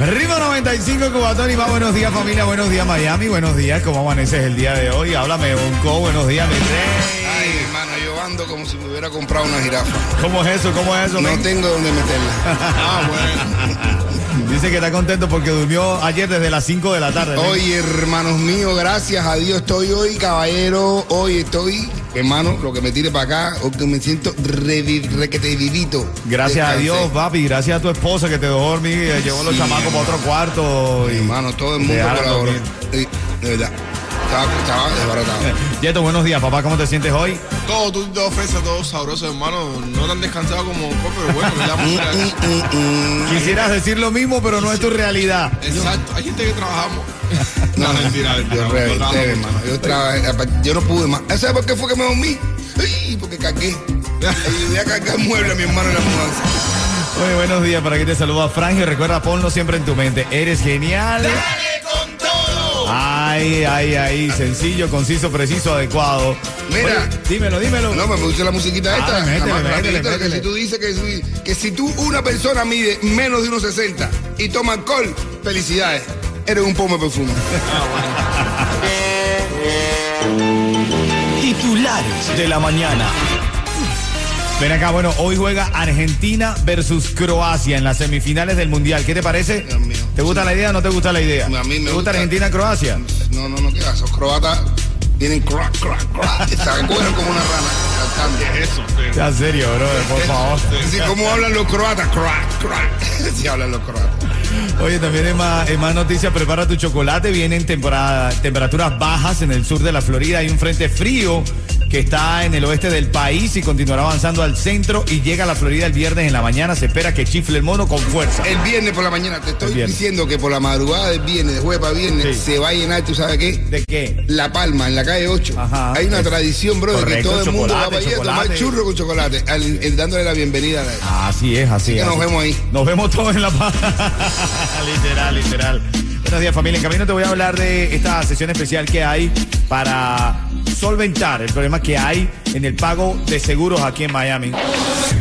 Ritmo 95, Cubatón y más. Buenos días, familia. Buenos días, Miami. Buenos días. ¿Cómo amaneces el día de hoy? Háblame, Bonco. Buenos días, mi rey. Ay, hermano, yo ando como si me hubiera comprado una jirafa. ¿Cómo es eso? ¿Cómo es eso? No men? tengo dónde meterla. Ah, bueno. Dice que está contento porque durmió ayer desde las 5 de la tarde. men. Oye, hermanos míos, gracias a Dios estoy hoy, caballero. Hoy estoy, hermano, lo que me tire para acá, me siento revi- requete vivito. Gracias a. Dios, papi. Gracias a tu esposa que te dejó dormir. Llevó los Sí, chamacos para otro cuarto. Y... Hermano, todo el mundo colaboró. de verdad. Estaba, estaba desbaratado. Yeto, buenos días, papá. ¿Cómo te sientes hoy? Todo, tú te ofreces todo sabroso, hermano. No tan descansado como pero bueno, damos gracias. Quisieras decir lo mismo, pero no es tu realidad. Exacto, hay gente que trabajamos. No, mentira, mentira. Yo reventé, hermano. Yo, trabajé, aparte, yo no pude más. ¿Sabes por qué fue que me dormí? Ay, porque cagué. Ayudé a cargar mueble a mi hermano en la mudanza. Oye, buenos días. Para que te saluda Frangio. Recuerda, ponlo siempre en tu mente. Eres genial. todo! Ay, ay, ay. Sencillo, conciso, preciso, adecuado. Mira. Oye, dímelo, dímelo. No, me gusta la musiquita esta. Ah, métele, más métele, rapidito, métele. Que si tú dices que, si- que si tú, una persona mide menos de unos 60 y toma alcohol, felicidades. Eres un pomo de perfume. Titulares de la mañana. Ven acá, bueno, hoy juega Argentina versus Croacia en las semifinales del Mundial. ¿Qué te parece? Dios mío. ¿Te gusta la idea o no te gusta la idea? A mí me ¿Te gusta gusta. Argentina-Croacia? No, no, no, ¿qué va? Esos croatas tienen crack, crack, crack. Se acuerdan como una rana. saltando. Eso, sí. Ya, en serio, bro, por favor. Así como hablan los croatas, crack, crack. Así hablan los croatas. Oye, también es más, es más noticias, prepara tu chocolate. Vienen temporada, temperaturas bajas en el sur de la Florida. Hay un frente frío que está en el oeste del país y continuará avanzando al centro y llega a la Florida el viernes en la mañana. Se espera que chifle el mono con fuerza. El viernes por la mañana, te estoy diciendo que por la madrugada del viernes, de jueves para viernes, Sí. se va a llenar, ¿tú sabes qué? ¿De qué? La Palma, en la calle 8. Ajá. Hay una Es- tradición, bro, de que correcto, todo el mundo va para allá a tomar churro con chocolate, al- el- dándole la bienvenida a la... Así es, así que es. nos así. vemos ahí. Nos vemos todos en la paz. literal, literal. Buenos días, familia. En camino te voy a hablar de esta sesión especial que hay para solventar el problema que hay en el pago de seguros aquí en Miami.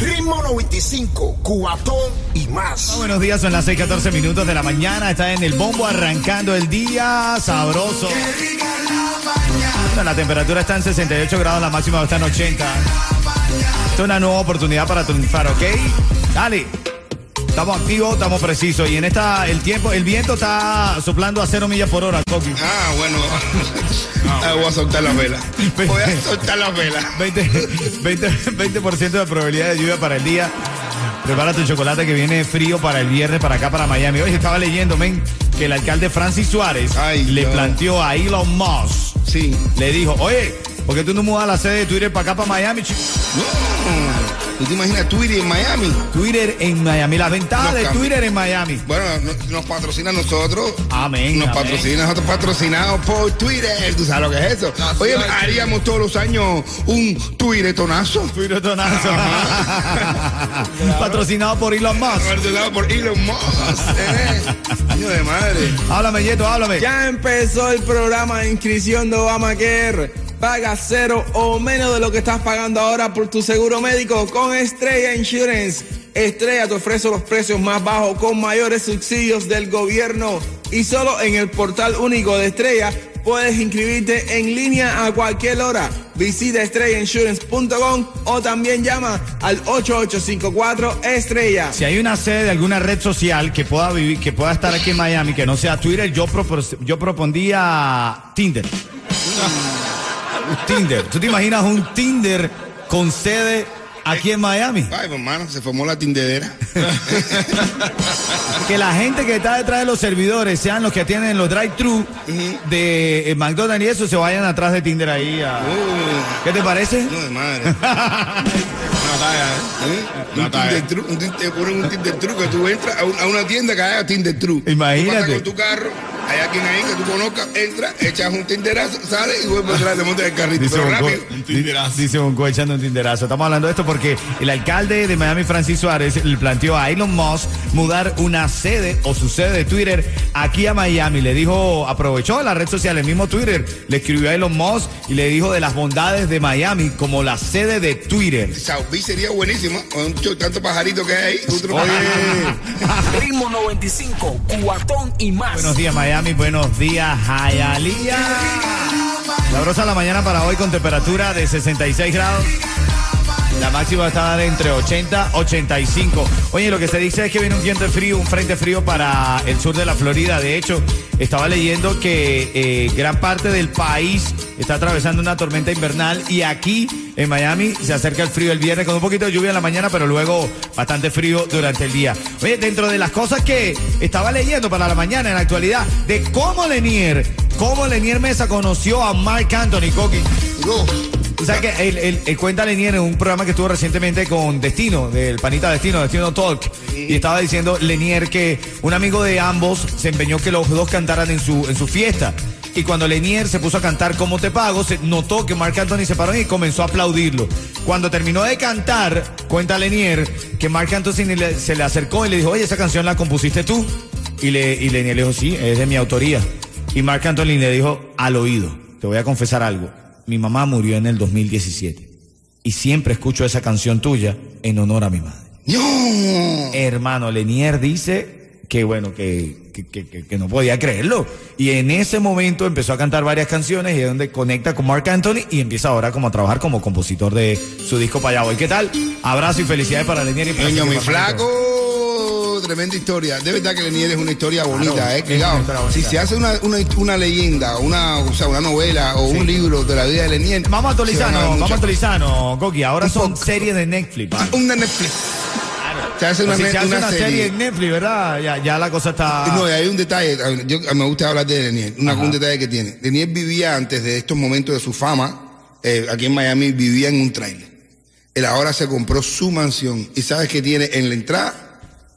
Ritmo 95, cuatón y más. Buenos días, son las 6:14 minutos de la mañana. Está en el bombo arrancando el día sabroso. La temperatura está en 68 grados, la máxima está en 80. Esta es una nueva oportunidad para triunfar, ¿ok? Dale. Estamos activos, estamos precisos. Y en esta, el tiempo, el viento está soplando a cero millas por hora, Coqui. Ah, bueno. Ah, voy a soltar la vela. Voy a soltar la vela. 20, 20, 20% de probabilidad de lluvia para el día. Prepara tu chocolate que viene frío para el viernes para acá, para Miami. Hoy estaba leyendo, men, que el alcalde Francis Suárez Ay, le no. planteó a Elon Musk, Sí. le dijo, oye, ¿por qué tú no mudas la sede de Twitter para acá, para Miami? No. ¿Tú te imaginas Twitter en Miami? Twitter en Miami, las ventajas de. Twitter en Miami. Bueno, no- nos patrocina a nosotros. Amén, Nos amén. patrocina a nosotros patrocinados por Twitter. ¿Tú sabes lo que es eso? Oye, haríamos todos los años un Twittertonazo. Twitter tonazo. Patrocinado por Elon Musk. Patrocinado por Elon Musk. ¿eh? Niño de madre. Háblame, Yeto, háblame. Ya empezó el programa de inscripción de Obamacare. Paga cero o menos de lo que estás pagando ahora por tu seguro médico con Estrella Insurance. Estrella te ofrece los precios más bajos con mayores subsidios del gobierno. Y solo en el portal único de Estrella puedes inscribirte en línea a cualquier hora. Visita estrellainsurance.com o también llama al 8854 estrella. Si hay una sede de alguna red social que pueda vivir, que pueda estar aquí en Miami, que no sea Twitter, yo, propos- yo propondría Tinder. Tinder. ¿Tú te imaginas un Tinder con sede aquí en Miami? Ay, pues, hermano, se formó la tindedera. Que la gente que está detrás de los servidores sean los que atienden los drive-thru de eh, McDonald's y eso se vayan atrás de Tinder ahí. a- ¿Qué te parece? no de madre. Una talla, ¿eh? ¿Eh? Un está Tinder bien. True, un Tinder- te ponen un Tinder True que tú entras a, un- a una tienda que haya Tinder True. Imagínate. Tú pasas con tu carro, hay alguien ahí que tú conozcas, entras, echas un Tinderazo, sales y vuelves atrás, te montas el carrito. Dice Pero rápido. Un tinderazo. dice Bonco echando un tinderazo. Estamos hablando de esto porque el alcalde de Miami, Francis Suárez, le planteó a Elon Musk mudar una sede o su sede de Twitter aquí a Miami. Le dijo, aprovechó la red social, el mismo Twitter, le escribió a Elon Musk y le dijo de las bondades de Miami como la sede de Twitter. South Beach sería buenísima, con tanto pajarito que hay ahí. Otro Ritmo 95, cuatón y más. Buenos días Miami, buenos días Hialeah. Sabrosa la mañana para hoy con temperatura de 66 grados. La máxima va a entre 80 y 85. Oye, lo que se dice es que viene un viento frío, un frente frío para el sur de la Florida. De hecho, estaba leyendo que eh, gran parte del país está atravesando una tormenta invernal y aquí en Miami se acerca el frío el viernes con un poquito de lluvia en la mañana, pero luego bastante frío durante el día. Oye, dentro de las cosas que estaba leyendo para la mañana en la actualidad, de cómo Lenier, cómo Lenier Mesa conoció a Mark Anthony Coqui. O sea que él, él- él cuenta Lenier en un programa que estuvo recientemente con Destino, del panita Destino, Destino Talk, y estaba diciendo Lenier que un amigo de ambos se empeñó que los dos cantaran en su, en su fiesta. Y cuando Lenier se puso a cantar ¿Cómo te pago? Se notó que Marc Anthony se paró y comenzó a aplaudirlo. Cuando terminó de cantar, cuenta Lenier que Marc Anthony le- se le acercó y le dijo, oye, esa canción la compusiste tú. Y, le, y Lenier le dijo, sí, es de mi autoría. Y Marc Anthony le dijo, al oído, te voy a confesar algo. Mi mamá murió en el 2017. Y siempre escucho esa canción tuya en honor a mi madre. ¡No! Hermano, Lenier dice que bueno, que, que, que- que- no podía creerlo. Y en ese momento empezó a cantar varias canciones y es donde conecta con Mark Anthony y empieza ahora como a trabajar como compositor de su disco allá hoy. ¿Qué tal? Abrazo y felicidades para Lenier y su mi flaco, tremenda historia. De verdad que Lenier es una historia bonita, Claro, ¿eh? Cuidado. bonita. Si se hace una, una, una leyenda, una, o sea, una novela o un libro de la vida de Lenier. Vamos a actualizarnos, vamos a actualizarnos, Coqui. Ahora Un son poco. series de Netflix. Un de Netflix. Se hace una, si se hace una una serie. serie. en Netflix, ¿verdad? Ya, ya la cosa está. No, y hay un detalle, yo me gusta hablar de Lenier, una- un detalle que tiene. Lenier vivía antes de estos momentos de su fama, eh, aquí en Miami, vivía en un trailer. Él ahora se compró su mansión y ¿sabes qué tiene en la entrada?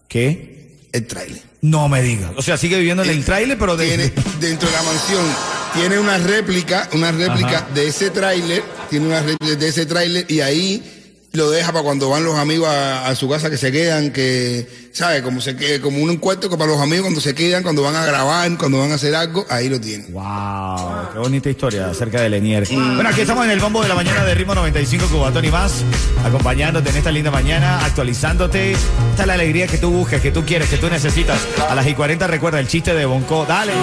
¿Qué? El trailer. No me digas. O sea, sigue viviendo en el trailer, pero de. tiene dentro de la mansión tiene una réplica, una réplica Ajá. de ese tráiler, tiene una réplica de ese tráiler y ahí lo deja para cuando van los amigos a, a su casa que se quedan, que, ¿sabes? Como se que- como un encuentro que para los amigos cuando se quedan, cuando van a grabar, cuando van a hacer algo, ahí lo tiene. Wow, qué bonita historia acerca de Lenier. Bueno, aquí estamos en el bombo de la mañana de Ritmo 95 Cubatón y más, acompañándote en esta linda mañana, actualizándote. Esta es la alegría que tú buscas, que tú quieres, que tú necesitas. A las y 40 recuerda el chiste de Bonco. Dale.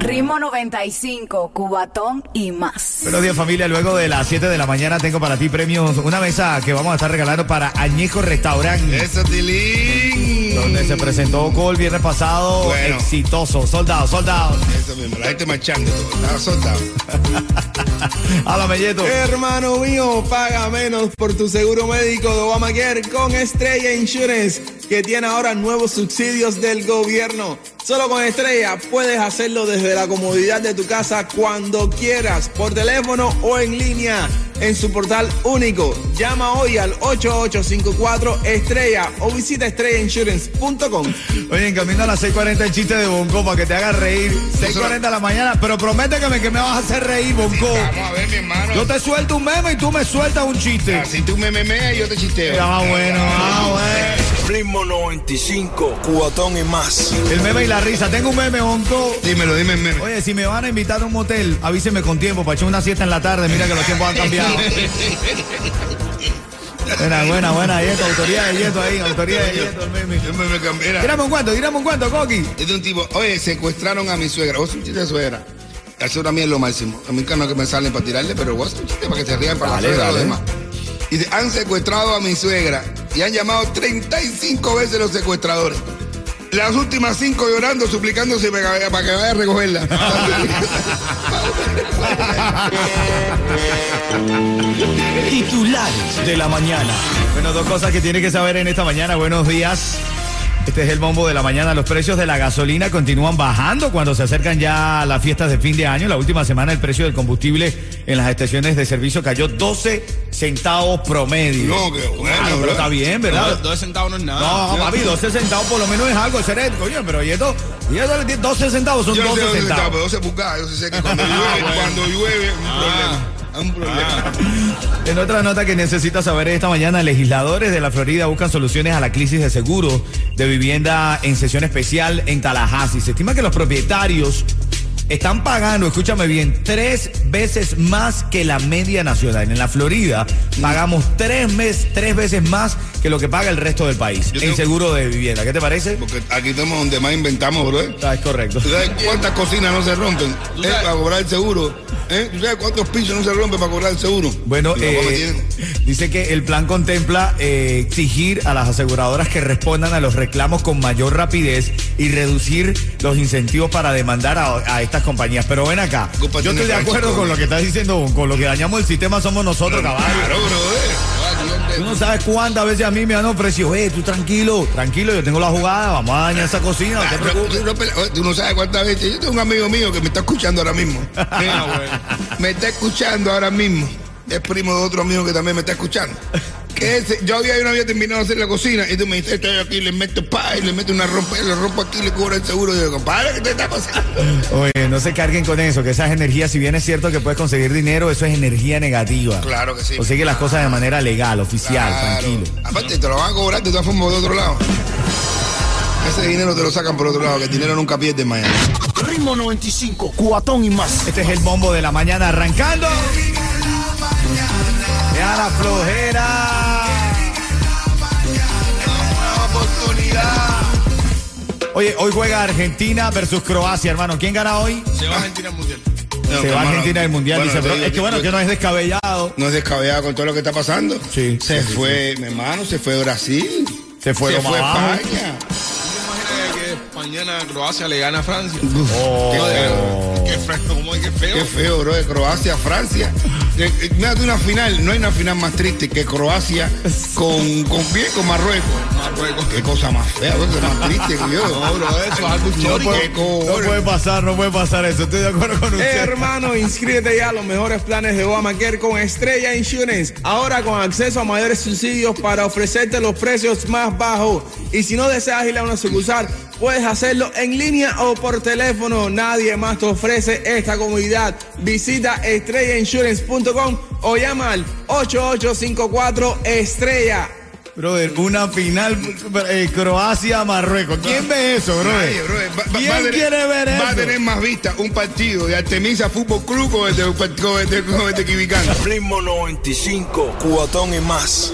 Ritmo 95, Cubatón y más. Buenos días familia, luego de las 7 de la mañana tengo para ti premios, una mesa que vamos a estar regalando para Añejo Restaurant. Eso, Tilín. Donde se presentó Cole el viernes pasado, Bueno. exitoso, soldado, soldado. Eso mismo, la gente marchando, todo, estaba soldado. Háblame, Yeto. Hermano mío, paga menos por tu seguro médico de Obamacare con Estrella Insurance, que tiene ahora nuevos subsidios del gobierno. Solo con Estrella puedes hacerlo desde la comodidad de tu casa cuando quieras, por teléfono o en línea, en su portal único. Llama hoy al 8854 Estrella o visita estrellainsurance.com. Oye, en camino a las 6.40 el chiste de Bonco para que te haga reír. 6.40 de la mañana, pero prométeme que me vas a hacer reír, Bonco. Vamos a ver, mi hermano. Yo te suelto un meme y tú me sueltas un chiste. Si tú me memeas, yo te chisteo. Ya va bueno, va bueno. Ritmo 95, cuatón y más. El meme y la risa. Tengo un meme, Bonco. Dímelo, dime el meme. Oye, si me van a invitar a un motel, avíseme con tiempo para echar una siesta en la tarde. Mira que los tiempos han cambiado. Buena, buena, buena. Yeto, autoridad de Yeto ahí, autoridad de Yeto. el meme. Yo me- me cambié, era- Tírame un cuento, tírame un cuento, Coqui. Es de un tipo, oye, secuestraron a mi suegra. Vos un chiste de suegra. Eso también es lo máximo. A mí no que me salen para tirarle, pero vos un chiste para que se rían para Dale, la suegra y los demás. Y dice, han secuestrado a mi suegra y han llamado 35 veces los secuestradores. Las últimas cinco llorando, suplicándose para que para que vaya a recogerla. Titulares de la mañana. Bueno, dos cosas que tiene que saber en esta mañana. Buenos días. Este es el bombo de la mañana. Los precios de la gasolina continúan bajando cuando se acercan ya las fiestas de fin de año. La última semana el precio del combustible en las estaciones de servicio cayó 12 centavos promedio. No, qué bueno, Ah, pero está bien, ¿verdad? Dos, dos centavos no es nada. No, papi, 12 centavos por lo menos es algo, seré, coño, pero y esto, y esto, 12 centavos son Yo no sé 12 dónde está, centavos. pero 12 pulgadas. Yo sé que cuando llueve, cuando llueve, un problema. Un problema. En otra nota que necesita saber esta mañana, legisladores de la Florida buscan soluciones a la crisis de seguro de vivienda en sesión especial en Tallahassee. Se estima que los propietarios están pagando, escúchame bien, tres veces más que la media nacional. En la Florida pagamos tres, mes, tres veces más que lo que paga el resto del país Yo en tengo- seguro de vivienda. ¿Qué te parece? Porque aquí estamos donde más inventamos, bro. Ah, es correcto. ¿Tú sabes cuántas cocinas no se rompen ¿Tú eh, para cobrar el seguro? ¿Eh? ¿Tú sabes cuántos pisos no se rompen para cobrar el seguro? Bueno, eh, dice que el plan contempla eh, exigir a las aseguradoras que respondan a los reclamos con mayor rapidez y reducir los incentivos para demandar a, a estas compañías. Pero ven acá, yo estoy de acuerdo con lo que estás diciendo, con lo que dañamos el sistema somos nosotros, caballo. Claro, bro. eh. Tú no sabes cuántas veces a mí me han ofrecido, eh, tú tranquilo, tranquilo, yo tengo la jugada, vamos a dañar esa cocina, no te Ah, preocupes. Tú, no tú sabes cuántas veces. Yo tengo un amigo mío que me está escuchando ahora mismo. Me está escuchando ahora mismo. Es primo de otro amigo que también me está escuchando. Que ese, yo había, yo no había terminado de hacer la cocina y tú me dices, estoy aquí, le meto pa y le meto una rompa, le rompo aquí, le cubro el seguro. Y yo, compadre, ¿qué te está pasando? Oye, no se carguen con eso, que esas energías, si bien es cierto que puedes conseguir dinero, eso es energía negativa. Claro que sí. Consigue las cosas de manera legal, oficial, Claro. tranquilo. Aparte, te lo van a cobrar de todas formas de otro lado. Ese dinero te lo sacan por otro lado, que el dinero nunca pierde en Miami. Ritmo 95, cuatón y más. Este es el bombo de la mañana arrancando. Ya la flojera. oportunidad. Oye, hoy juega Argentina versus Croacia, hermano. ¿Quién gana hoy? Se va a Argentina al mundial. Se va Argentina del Mundial. Bueno, dice, pero digo, es que bueno, que no es descabellado. No es descabellado con todo lo que está pasando. Sí, Se sí, sí, fue, mi hermano, se fue Brasil. Se fue lo más fue. España. Que mañana Croacia le gana a Francia. Oh. Qué feo. Qué feo, ¿cómo es que feo? Qué feo, bro. De Croacia, Francia. Eh, Mírate una final. No hay una final más triste que Croacia con, con? Con Marruecos. Marruecos. Qué cosa más fea, más triste que yo. No, bro, eso es algo No histórico. puede, no puede pasar, no puede pasar eso. Estoy de acuerdo con Eh, usted. hermano, inscríbete ya a los mejores planes de Obamacare con Estrella Insurance. Ahora con acceso a mayores subsidios para ofrecerte los precios más bajos. Y si no deseas ir a una sucursal, puedes hacerlo en línea o por teléfono. Nadie más te ofrece esta comodidad. Visita estrellainsurance.com o llama al 8854 Estrella. Brother, una final eh, Croacia-Marruecos. ¿Quién ve eso, brother? Nadie. Va- ¿Quién va a tener- quiere ver eso? Va a tener más vista un partido de Artemisa Fútbol Club con el de, con. Ritmo 95, cuatón y más.